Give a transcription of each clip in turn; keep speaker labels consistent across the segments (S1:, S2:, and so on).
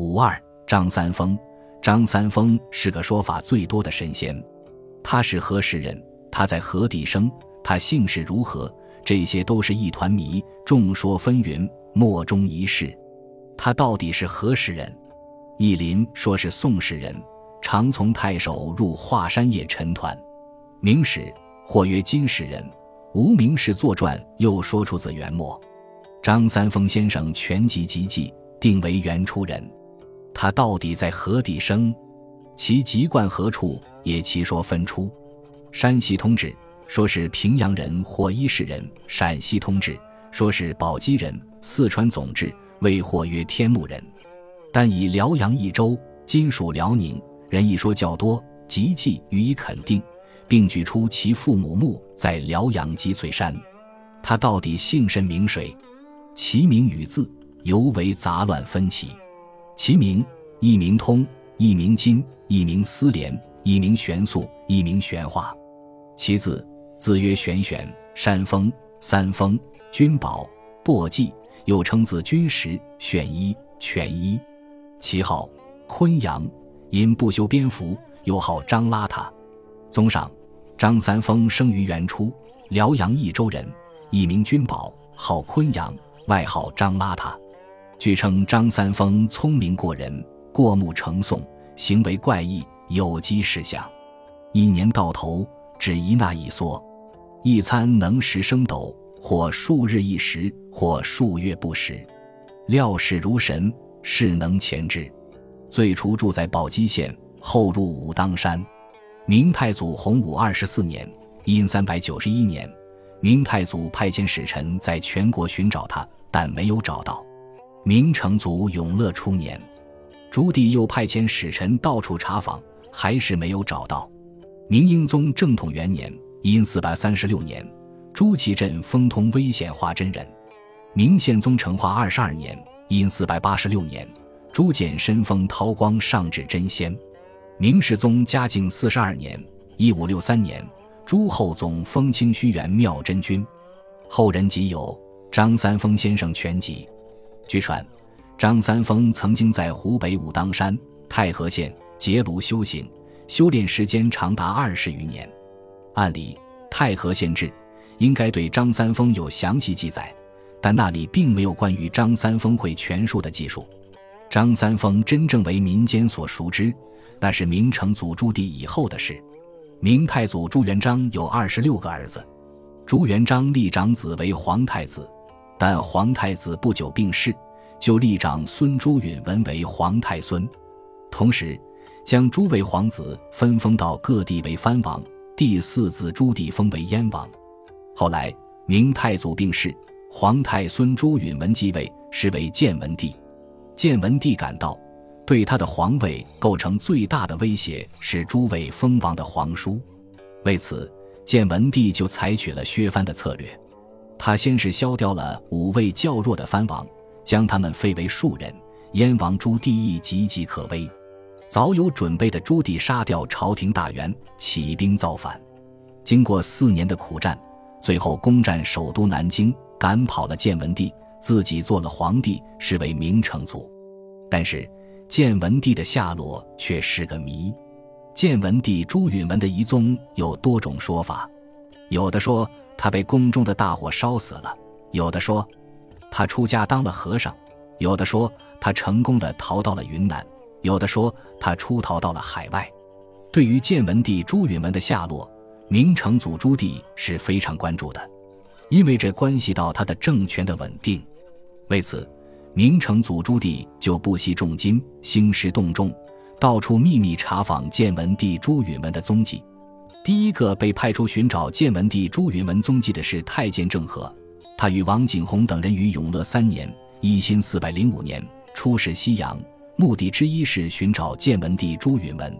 S1: 五二张三丰，张三丰是个说法最多的神仙。他是何时人？他在何地生？他姓氏如何？这些都是一团谜，众说纷纭，莫衷一是。他到底是何时人？意林说是宋时人，常从太守入华山夜陈团。明史或曰金时人，无名氏作传又说出自元末。张三丰先生全集集记定为元初人。他到底在何地生？其籍贯何处？也其说分出。山西通志说是平阳人或伊势人，陕西通志说是宝鸡人，四川总志未或曰天目人。但以辽阳一州今属辽宁人一说较多，籍记予以肯定，并举出其父母墓在辽阳积翠山。他到底姓甚名谁？其名与字尤为杂乱分歧。其名一名通，一名金，一名思廉，一名玄素，一名玄化。其字字曰玄玄，山峰、三峰、君宝、簸箕，又称字君石、玄一、全一。其号昆阳，因不修边幅，又号张邋遢。综上，张三丰生于元初，辽阳益州人，一名君宝，号昆阳，外号张邋遢。据称张三丰聪明过人，过目成诵，行为怪异，有机事项。一年到头只一纳一缩，一餐能食升斗，或数日一食，或数月不食。料事如神，事能前之。最初住在宝鸡县，后入武当山。明太祖洪武二十四年（殷三百九十一年），明太祖派遣使臣在全国寻找他，但没有找到。明成祖永乐初年，朱棣又派遣使臣到处查访，还是没有找到。明英宗正统元年（因四百三十六年），朱祁镇封通威显化真人。明宪宗成化二十二年（因四百八十六年），朱简身封韬光上至真仙。明世宗嘉靖四十二年（一五六三年），朱厚宗封清虚元妙真君。后人即有张三丰先生全集。据传，张三丰曾经在湖北武当山、太和县结庐修行，修炼时间长达二十余年。按理，《太和县志》应该对张三丰有详细记载，但那里并没有关于张三丰会拳术的记述。张三丰真正为民间所熟知，那是明成祖朱棣以后的事。明太祖朱元璋有二十六个儿子，朱元璋立长子为皇太子。但皇太子不久病逝，就立长孙朱允文为皇太孙，同时将诸位皇子分封到各地为藩王。第四子朱棣封为燕王。后来明太祖病逝，皇太孙朱允文继位，是为建文帝。建文帝感到对他的皇位构成最大的威胁是诸位封王的皇叔，为此建文帝就采取了削藩的策略。他先是削掉了五位较弱的藩王，将他们废为庶人。燕王朱棣亦岌岌可危。早有准备的朱棣杀掉朝廷大员，起兵造反。经过四年的苦战，最后攻占首都南京，赶跑了建文帝，自己做了皇帝，是为明成祖。但是建文帝的下落却是个谜。建文帝朱允文的遗踪有多种说法，有的说。他被宫中的大火烧死了，有的说他出家当了和尚，有的说他成功的逃到了云南，有的说他出逃到了海外。对于建文帝朱允文的下落，明成祖朱棣是非常关注的，因为这关系到他的政权的稳定。为此，明成祖朱棣就不惜重金兴师动众，到处秘密查访建文帝朱允文的踪迹。第一个被派出寻找建文帝朱允文踪迹的是太监郑和，他与王景洪等人于永乐三年（一辛四百零五年）出使西洋，目的之一是寻找建文帝朱允文。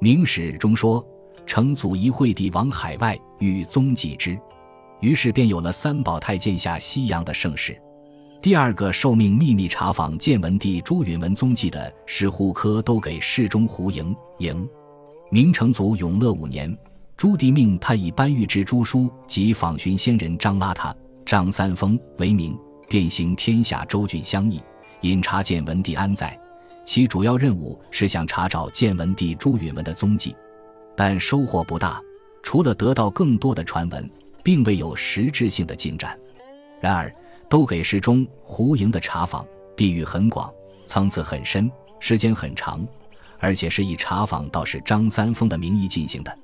S1: 明史中说，成祖仪惠帝往海外欲踪迹之，于是便有了三宝太监下西洋的盛世。第二个受命秘密查访建文帝朱允文踪迹的是户科都给侍中胡莹莹。明成祖永乐五年。朱棣命他以搬玉之朱书及访寻仙人张邋遢、张三丰为名，遍行天下州郡乡邑，引查建文帝安在。其主要任务是想查找建文帝朱允文的踪迹，但收获不大，除了得到更多的传闻，并未有实质性的进展。然而，都给事中胡营的查访地域很广，层次很深，时间很长，而且是以查访道士张三丰的名义进行的，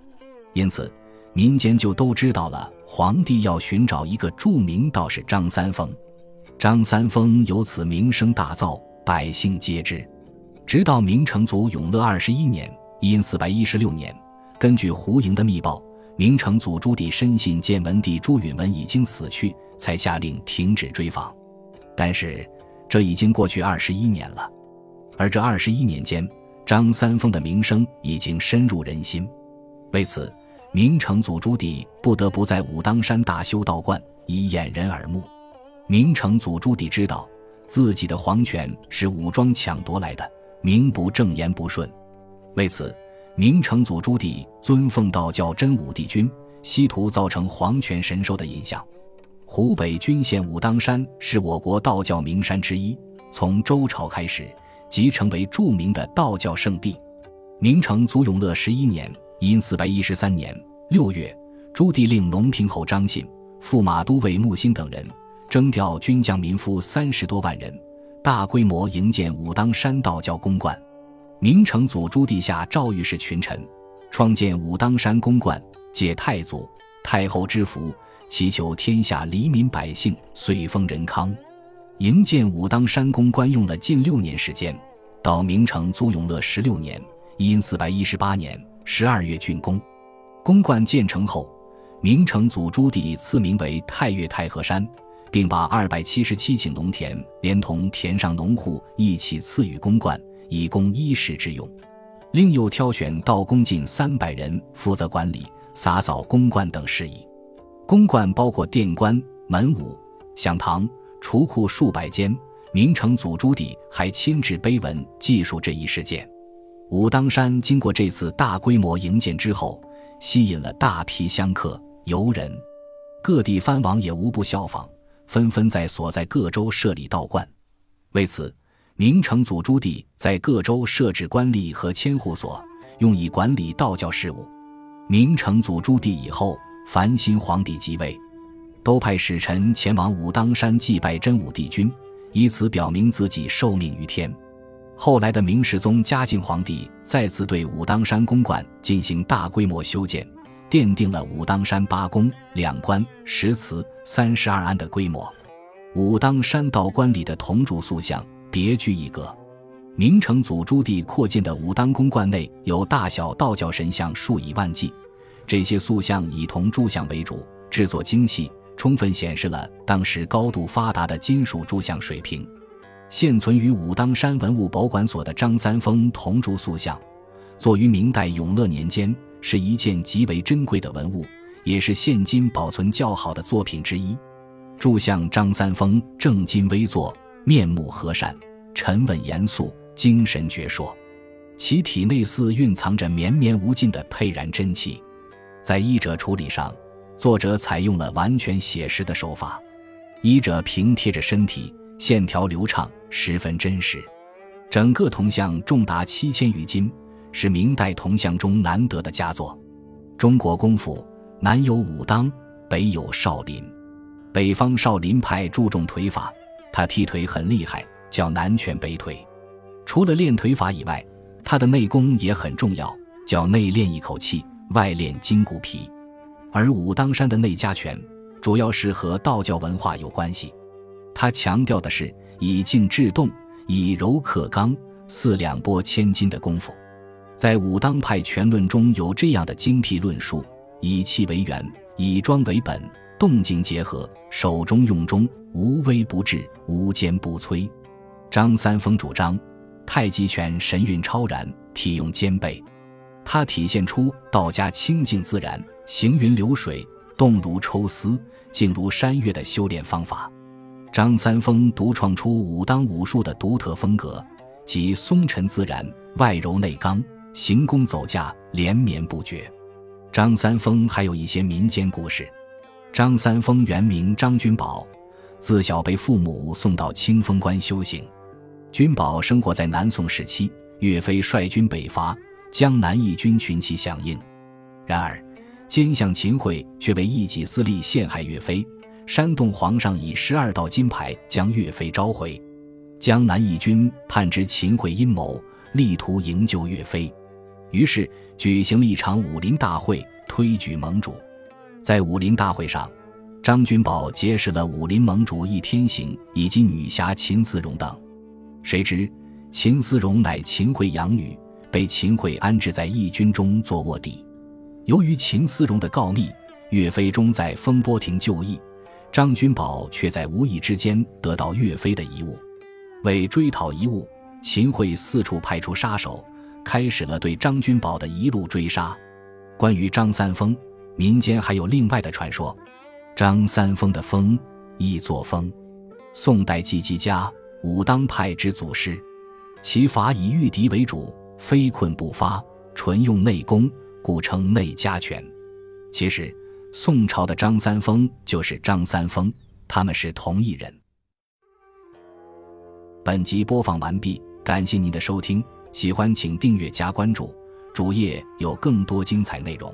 S1: 因此民间就都知道了皇帝要寻找一个著名道士张三丰。张三丰由此名声大噪，百姓皆知。直到明成祖永乐二十一年（因四百一十六年），根据胡莹的密报，明成祖朱棣深信建文帝朱允文已经死去，才下令停止追访。但是，这已经过去二十一年了，而这二十一年间，张三丰的名声已经深入人心。为此，明成祖朱棣不得不在武当山大修道观，以掩人耳目。明成祖朱棣知道自己的皇权是武装抢夺来的。名不正言不顺，为此，明成祖朱棣尊奉道教真武帝君，希图造成皇权神授的印象。湖北均县武当山是我国道教名山之一，从周朝开始即成为著名的道教圣地。明成祖永乐十一年（因四百一十三年）六月，朱棣令隆平侯张信、驸马都尉穆兴等人征调军将民夫三十多万人。大规模营建武当山道教宫观，明成祖朱棣下诏谕使群臣创建武当山宫观，借太祖、太后之福，祈求天下黎民百姓岁丰人康。营建武当山宫观用了近六年时间，到明成祖永乐十六年（因四百一十八年）十二月竣工。宫观建成后，明成祖朱棣赐名为太岳太和山。并把二百七十七顷农田连同田上农户一起赐予公观，以供衣食之用。另又挑选道工近三百人负责管理、洒扫公观等事宜。公观包括殿观、门午、享堂、储库数百间。明成祖朱棣还亲制碑文记述这一事件。武当山经过这次大规模营建之后，吸引了大批香客、游人，各地藩王也无不效仿。纷纷在所在各州设立道观，为此，明成祖朱棣在各州设置官吏和千户所，用以管理道教事务。明成祖朱棣以后，凡新皇帝即位，都派使臣前往武当山祭拜真武帝君，以此表明自己受命于天。后来的明世宗嘉靖皇帝再次对武当山公馆进行大规模修建。奠定了武当山八宫、两观、十祠、三十二庵的规模。武当山道观里的铜铸塑像别具一格。明成祖朱棣扩建的武当宫观内有大小道教神像数以万计，这些塑像以铜铸像为主，制作精细，充分显示了当时高度发达的金属铸像水平。现存于武当山文物保管所的张三丰铜铸塑像，作于明代永乐年间。是一件极为珍贵的文物，也是现今保存较好的作品之一。铸像张三丰正襟危坐，面目和善，沉稳严肃，精神矍铄，其体内似蕴藏着绵绵无尽的沛然真气。在衣褶处理上，作者采用了完全写实的手法，衣褶平贴着身体，线条流畅，十分真实。整个铜像重达七千余斤。是明代铜像中难得的佳作。中国功夫南有武当，北有少林。北方少林派注重腿法，他踢腿很厉害，叫南拳北腿。除了练腿法以外，他的内功也很重要，叫内练一口气，外练筋骨皮。而武当山的内家拳，主要是和道教文化有关系。他强调的是以静制动，以柔克刚，四两拨千斤的功夫。在武当派拳论中有这样的精辟论述：以气为源，以庄为本，动静结合，手中用中，无微不至，无坚不摧。张三丰主张太极拳神韵超然，体用兼备，它体现出道家清静自然、行云流水、动如抽丝、静如山岳的修炼方法。张三丰独创出武当武术的独特风格，即松沉自然，外柔内刚。行宫走架连绵不绝。张三丰还有一些民间故事。张三丰原名张君宝，自小被父母送到清风观修行。君宝生活在南宋时期，岳飞率军北伐，江南义军群起响应。然而，奸相秦桧却为一己私利陷害岳飞，煽动皇上以十二道金牌将岳飞召回。江南义军探知秦桧阴谋，力图营救岳飞，于是举行了一场武林大会，推举盟主。在武林大会上，张君宝结识了武林盟主易天行以及女侠秦思荣等。谁知秦思荣乃秦桧养女，被秦桧安置在义军中做卧底。由于秦思荣的告密，岳飞终在风波亭就义，张君宝却在无意之间得到岳飞的遗物。为追讨遗物，秦桧四处派出杀手，开始了对张君宝的一路追杀。关于张三丰，民间还有另外的传说：张三丰的丰，亦作风。宋代季季家武当派之祖师，其法以御敌为主，非困不发，纯用内功。故称内家拳。其实，宋朝的张三丰就是张三丰，他们是同一人。本集播放完毕，感谢您的收听，喜欢请订阅加关注，主页有更多精彩内容。